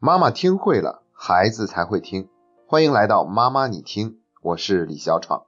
妈妈听会了，孩子才会听。欢迎来到妈妈你听，我是李小闯。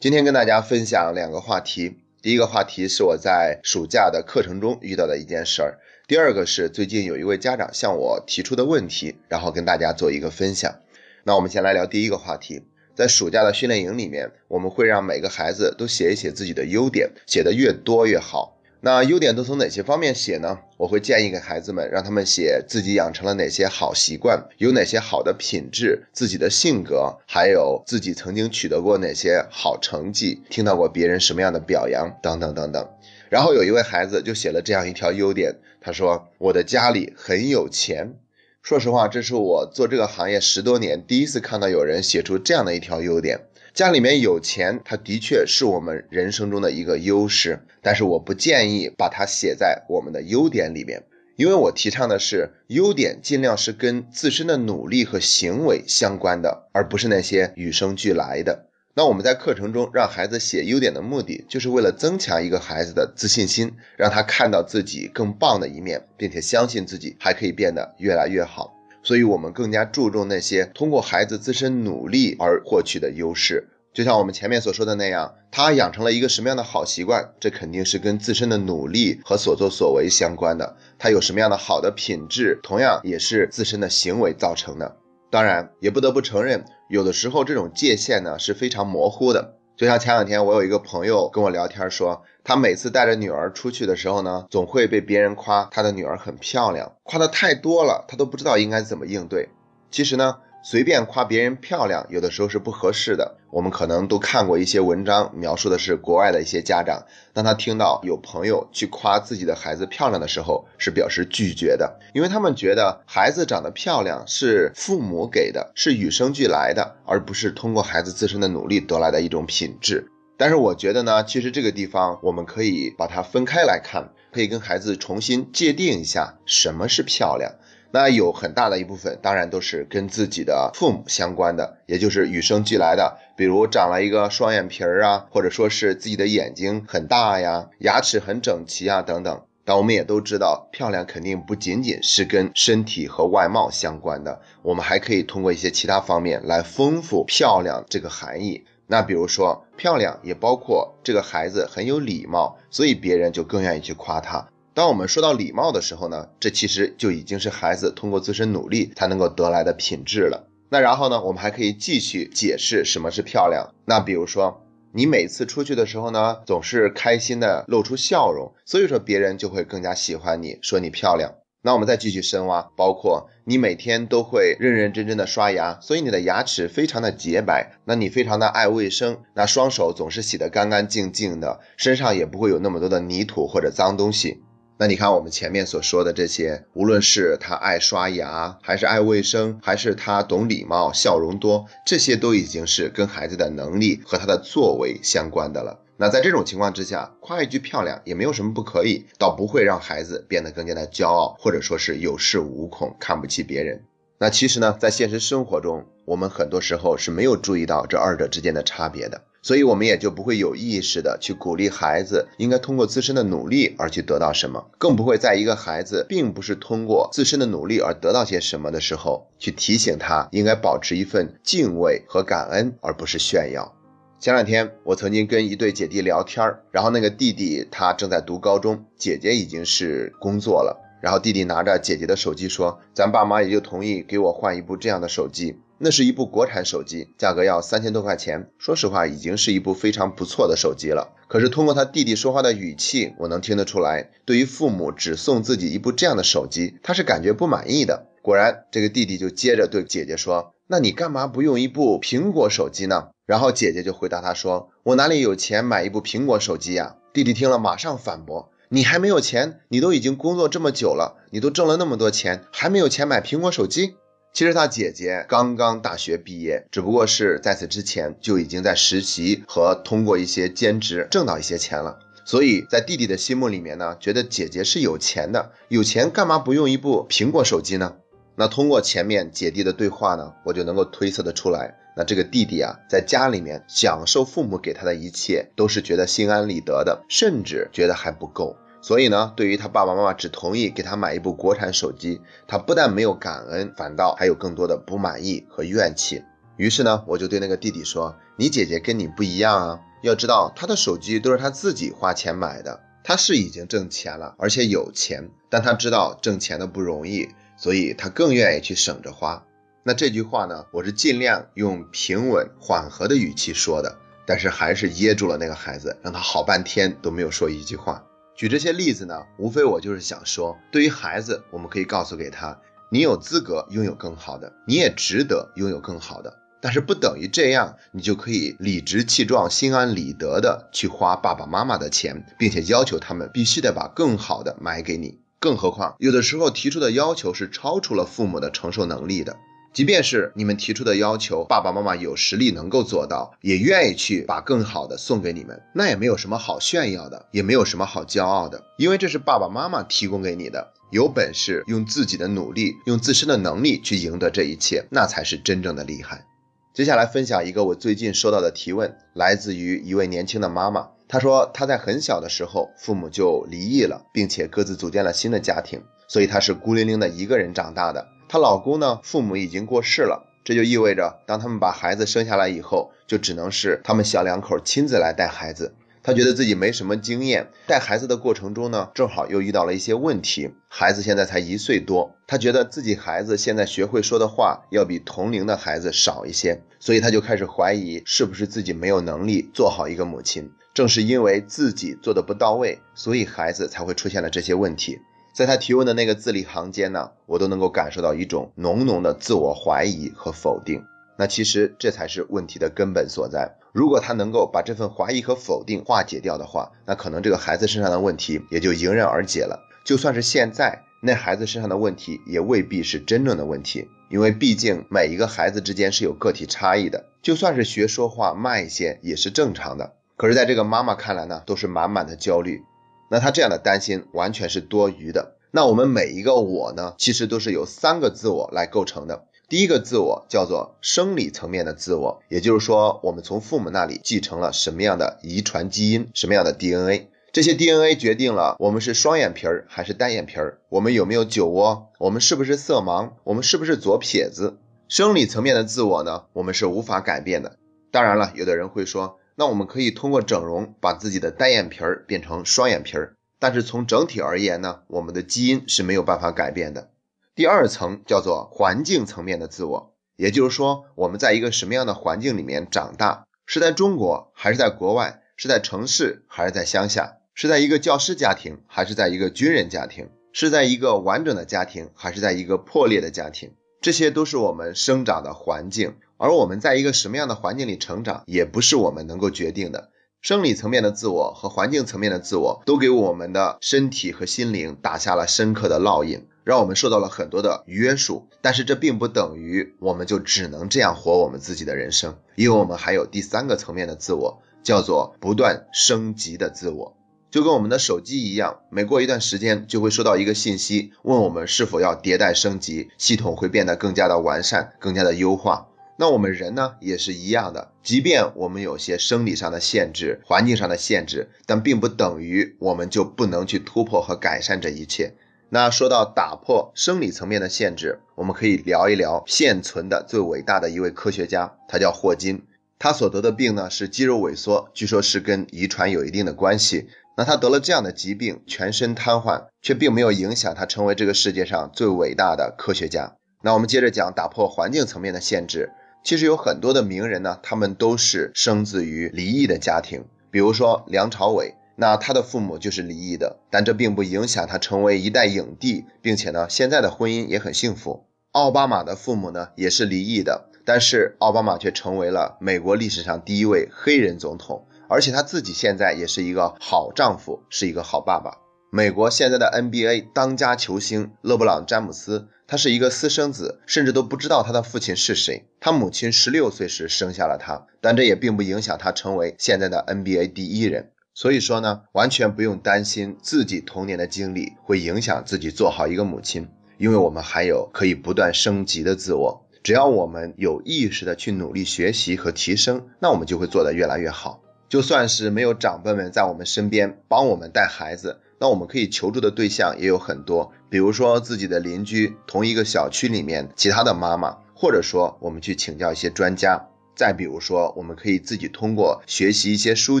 今天跟大家分享两个话题。第一个话题是我在暑假的课程中遇到的一件事儿。第二个是最近有一位家长向我提出的问题，然后跟大家做一个分享。那我们先来聊第一个话题。在暑假的训练营里面，我们会让每个孩子都写一写自己的优点，写的越多越好。那优点都从哪些方面写呢？我会建议给孩子们，让他们写自己养成了哪些好习惯，有哪些好的品质，自己的性格，还有自己曾经取得过哪些好成绩，听到过别人什么样的表扬，等等等等。然后有一位孩子就写了这样一条优点，他说：“我的家里很有钱。”说实话，这是我做这个行业十多年第一次看到有人写出这样的一条优点。家里面有钱，它的确是我们人生中的一个优势，但是我不建议把它写在我们的优点里面，因为我提倡的是优点尽量是跟自身的努力和行为相关的，而不是那些与生俱来的。那我们在课程中让孩子写优点的目的，就是为了增强一个孩子的自信心，让他看到自己更棒的一面，并且相信自己还可以变得越来越好。所以，我们更加注重那些通过孩子自身努力而获取的优势。就像我们前面所说的那样，他养成了一个什么样的好习惯，这肯定是跟自身的努力和所作所为相关的。他有什么样的好的品质，同样也是自身的行为造成的。当然，也不得不承认，有的时候这种界限呢是非常模糊的。就像前两天我有一个朋友跟我聊天说，他每次带着女儿出去的时候呢，总会被别人夸他的女儿很漂亮，夸的太多了，他都不知道应该怎么应对。其实呢。随便夸别人漂亮，有的时候是不合适的。我们可能都看过一些文章，描述的是国外的一些家长，当他听到有朋友去夸自己的孩子漂亮的时候，是表示拒绝的，因为他们觉得孩子长得漂亮是父母给的，是与生俱来的，而不是通过孩子自身的努力得来的一种品质。但是我觉得呢，其实这个地方我们可以把它分开来看，可以跟孩子重新界定一下什么是漂亮。那有很大的一部分，当然都是跟自己的父母相关的，也就是与生俱来的，比如长了一个双眼皮儿啊，或者说是自己的眼睛很大呀，牙齿很整齐啊，等等。但我们也都知道，漂亮肯定不仅仅是跟身体和外貌相关的，我们还可以通过一些其他方面来丰富漂亮这个含义。那比如说，漂亮也包括这个孩子很有礼貌，所以别人就更愿意去夸他。当我们说到礼貌的时候呢，这其实就已经是孩子通过自身努力才能够得来的品质了。那然后呢，我们还可以继续解释什么是漂亮。那比如说，你每次出去的时候呢，总是开心的露出笑容，所以说别人就会更加喜欢你，说你漂亮。那我们再继续深挖，包括你每天都会认认真真的刷牙，所以你的牙齿非常的洁白。那你非常的爱卫生，那双手总是洗得干干净净的，身上也不会有那么多的泥土或者脏东西。那你看我们前面所说的这些，无论是他爱刷牙，还是爱卫生，还是他懂礼貌、笑容多，这些都已经是跟孩子的能力和他的作为相关的了。那在这种情况之下，夸一句漂亮也没有什么不可以，倒不会让孩子变得更加的骄傲，或者说是有恃无恐、看不起别人。那其实呢，在现实生活中，我们很多时候是没有注意到这二者之间的差别的。所以，我们也就不会有意识的去鼓励孩子应该通过自身的努力而去得到什么，更不会在一个孩子并不是通过自身的努力而得到些什么的时候，去提醒他应该保持一份敬畏和感恩，而不是炫耀。前两天，我曾经跟一对姐弟聊天然后那个弟弟他正在读高中，姐姐已经是工作了，然后弟弟拿着姐姐的手机说：“咱爸妈也就同意给我换一部这样的手机。”那是一部国产手机，价格要三千多块钱。说实话，已经是一部非常不错的手机了。可是通过他弟弟说话的语气，我能听得出来，对于父母只送自己一部这样的手机，他是感觉不满意的。果然，这个弟弟就接着对姐姐说：“那你干嘛不用一部苹果手机呢？”然后姐姐就回答他说：“我哪里有钱买一部苹果手机呀？”弟弟听了马上反驳：“你还没有钱？你都已经工作这么久了，你都挣了那么多钱，还没有钱买苹果手机？”其实他姐姐刚刚大学毕业，只不过是在此之前就已经在实习和通过一些兼职挣到一些钱了。所以在弟弟的心目里面呢，觉得姐姐是有钱的，有钱干嘛不用一部苹果手机呢？那通过前面姐弟的对话呢，我就能够推测得出来，那这个弟弟啊，在家里面享受父母给他的一切，都是觉得心安理得的，甚至觉得还不够。所以呢，对于他爸爸妈妈只同意给他买一部国产手机，他不但没有感恩，反倒还有更多的不满意和怨气。于是呢，我就对那个弟弟说：“你姐姐跟你不一样啊，要知道她的手机都是她自己花钱买的，她是已经挣钱了，而且有钱，但她知道挣钱的不容易，所以她更愿意去省着花。”那这句话呢，我是尽量用平稳缓和的语气说的，但是还是噎住了那个孩子，让他好半天都没有说一句话。举这些例子呢，无非我就是想说，对于孩子，我们可以告诉给他，你有资格拥有更好的，你也值得拥有更好的，但是不等于这样，你就可以理直气壮、心安理得的去花爸爸妈妈的钱，并且要求他们必须得把更好的买给你。更何况，有的时候提出的要求是超出了父母的承受能力的。即便是你们提出的要求，爸爸妈妈有实力能够做到，也愿意去把更好的送给你们，那也没有什么好炫耀的，也没有什么好骄傲的，因为这是爸爸妈妈提供给你的。有本事用自己的努力，用自身的能力去赢得这一切，那才是真正的厉害。接下来分享一个我最近收到的提问，来自于一位年轻的妈妈，她说她在很小的时候父母就离异了，并且各自组建了新的家庭，所以她是孤零零的一个人长大的。她老公呢，父母已经过世了，这就意味着，当他们把孩子生下来以后，就只能是他们小两口亲自来带孩子。她觉得自己没什么经验，带孩子的过程中呢，正好又遇到了一些问题。孩子现在才一岁多，她觉得自己孩子现在学会说的话要比同龄的孩子少一些，所以她就开始怀疑是不是自己没有能力做好一个母亲。正是因为自己做的不到位，所以孩子才会出现了这些问题。在他提问的那个字里行间呢，我都能够感受到一种浓浓的自我怀疑和否定。那其实这才是问题的根本所在。如果他能够把这份怀疑和否定化解掉的话，那可能这个孩子身上的问题也就迎刃而解了。就算是现在那孩子身上的问题，也未必是真正的问题，因为毕竟每一个孩子之间是有个体差异的。就算是学说话慢一些，也是正常的。可是，在这个妈妈看来呢，都是满满的焦虑。那他这样的担心完全是多余的。那我们每一个我呢，其实都是由三个自我来构成的。第一个自我叫做生理层面的自我，也就是说，我们从父母那里继承了什么样的遗传基因，什么样的 DNA。这些 DNA 决定了我们是双眼皮儿还是单眼皮儿，我们有没有酒窝，我们是不是色盲，我们是不是左撇子。生理层面的自我呢，我们是无法改变的。当然了，有的人会说。那我们可以通过整容把自己的单眼皮儿变成双眼皮儿，但是从整体而言呢，我们的基因是没有办法改变的。第二层叫做环境层面的自我，也就是说我们在一个什么样的环境里面长大，是在中国还是在国外，是在城市还是在乡下，是在一个教师家庭还是在一个军人家庭，是在一个完整的家庭还是在一个破裂的家庭，这些都是我们生长的环境。而我们在一个什么样的环境里成长，也不是我们能够决定的。生理层面的自我和环境层面的自我，都给我们的身体和心灵打下了深刻的烙印，让我们受到了很多的约束。但是这并不等于我们就只能这样活我们自己的人生，因为我们还有第三个层面的自我，叫做不断升级的自我。就跟我们的手机一样，每过一段时间就会收到一个信息，问我们是否要迭代升级，系统会变得更加的完善，更加的优化。那我们人呢也是一样的，即便我们有些生理上的限制、环境上的限制，但并不等于我们就不能去突破和改善这一切。那说到打破生理层面的限制，我们可以聊一聊现存的最伟大的一位科学家，他叫霍金。他所得的病呢是肌肉萎缩，据说是跟遗传有一定的关系。那他得了这样的疾病，全身瘫痪，却并没有影响他成为这个世界上最伟大的科学家。那我们接着讲打破环境层面的限制。其实有很多的名人呢，他们都是生自于离异的家庭，比如说梁朝伟，那他的父母就是离异的，但这并不影响他成为一代影帝，并且呢，现在的婚姻也很幸福。奥巴马的父母呢也是离异的，但是奥巴马却成为了美国历史上第一位黑人总统，而且他自己现在也是一个好丈夫，是一个好爸爸。美国现在的 NBA 当家球星勒布朗詹姆斯。他是一个私生子，甚至都不知道他的父亲是谁。他母亲十六岁时生下了他，但这也并不影响他成为现在的 NBA 第一人。所以说呢，完全不用担心自己童年的经历会影响自己做好一个母亲，因为我们还有可以不断升级的自我。只要我们有意识的去努力学习和提升，那我们就会做得越来越好。就算是没有长辈们在我们身边帮我们带孩子。那我们可以求助的对象也有很多，比如说自己的邻居、同一个小区里面其他的妈妈，或者说我们去请教一些专家。再比如说，我们可以自己通过学习一些书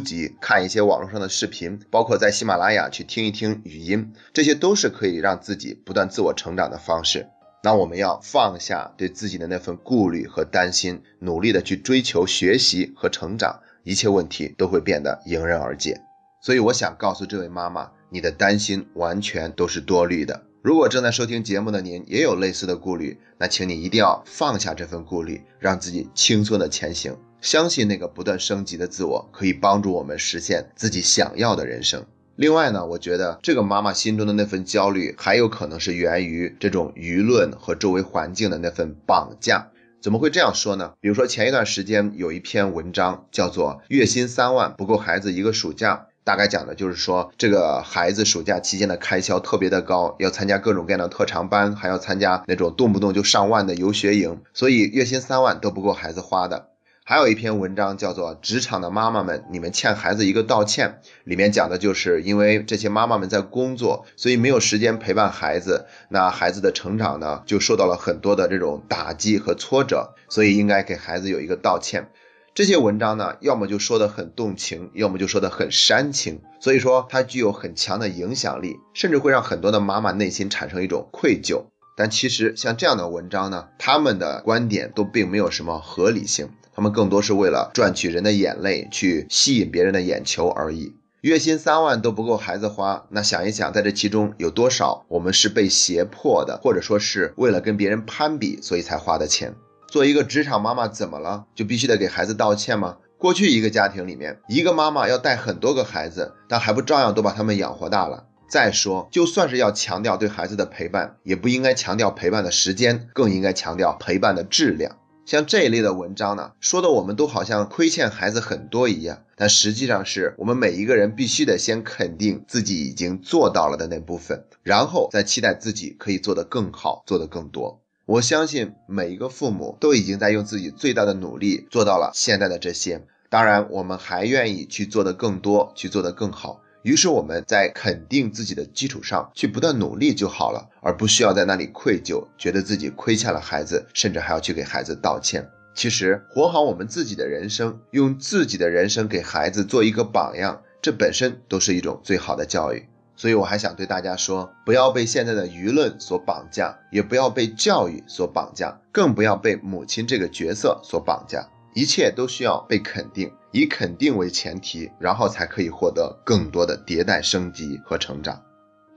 籍、看一些网络上的视频，包括在喜马拉雅去听一听语音，这些都是可以让自己不断自我成长的方式。那我们要放下对自己的那份顾虑和担心，努力的去追求学习和成长，一切问题都会变得迎刃而解。所以我想告诉这位妈妈，你的担心完全都是多虑的。如果正在收听节目的您也有类似的顾虑，那请你一定要放下这份顾虑，让自己轻松的前行。相信那个不断升级的自我，可以帮助我们实现自己想要的人生。另外呢，我觉得这个妈妈心中的那份焦虑，还有可能是源于这种舆论和周围环境的那份绑架。怎么会这样说呢？比如说前一段时间有一篇文章叫做《月薪三万不够孩子一个暑假》。大概讲的就是说，这个孩子暑假期间的开销特别的高，要参加各种各样的特长班，还要参加那种动不动就上万的游学营，所以月薪三万都不够孩子花的。还有一篇文章叫做《职场的妈妈们，你们欠孩子一个道歉》，里面讲的就是因为这些妈妈们在工作，所以没有时间陪伴孩子，那孩子的成长呢就受到了很多的这种打击和挫折，所以应该给孩子有一个道歉。这些文章呢，要么就说的很动情，要么就说的很煽情，所以说它具有很强的影响力，甚至会让很多的妈妈内心产生一种愧疚。但其实像这样的文章呢，他们的观点都并没有什么合理性，他们更多是为了赚取人的眼泪，去吸引别人的眼球而已。月薪三万都不够孩子花，那想一想，在这其中有多少我们是被胁迫的，或者说是为了跟别人攀比，所以才花的钱。做一个职场妈妈怎么了？就必须得给孩子道歉吗？过去一个家庭里面，一个妈妈要带很多个孩子，但还不照样都把他们养活大了？再说，就算是要强调对孩子的陪伴，也不应该强调陪伴的时间，更应该强调陪伴的质量。像这一类的文章呢，说的我们都好像亏欠孩子很多一样，但实际上是我们每一个人必须得先肯定自己已经做到了的那部分，然后再期待自己可以做得更好，做得更多。我相信每一个父母都已经在用自己最大的努力做到了现在的这些，当然我们还愿意去做的更多，去做的更好。于是我们在肯定自己的基础上去不断努力就好了，而不需要在那里愧疚，觉得自己亏欠了孩子，甚至还要去给孩子道歉。其实活好我们自己的人生，用自己的人生给孩子做一个榜样，这本身都是一种最好的教育。所以我还想对大家说，不要被现在的舆论所绑架，也不要被教育所绑架，更不要被母亲这个角色所绑架。一切都需要被肯定，以肯定为前提，然后才可以获得更多的迭代升级和成长。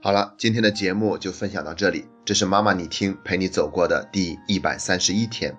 好了，今天的节目就分享到这里，这是妈妈你听陪你走过的第一百三十一天。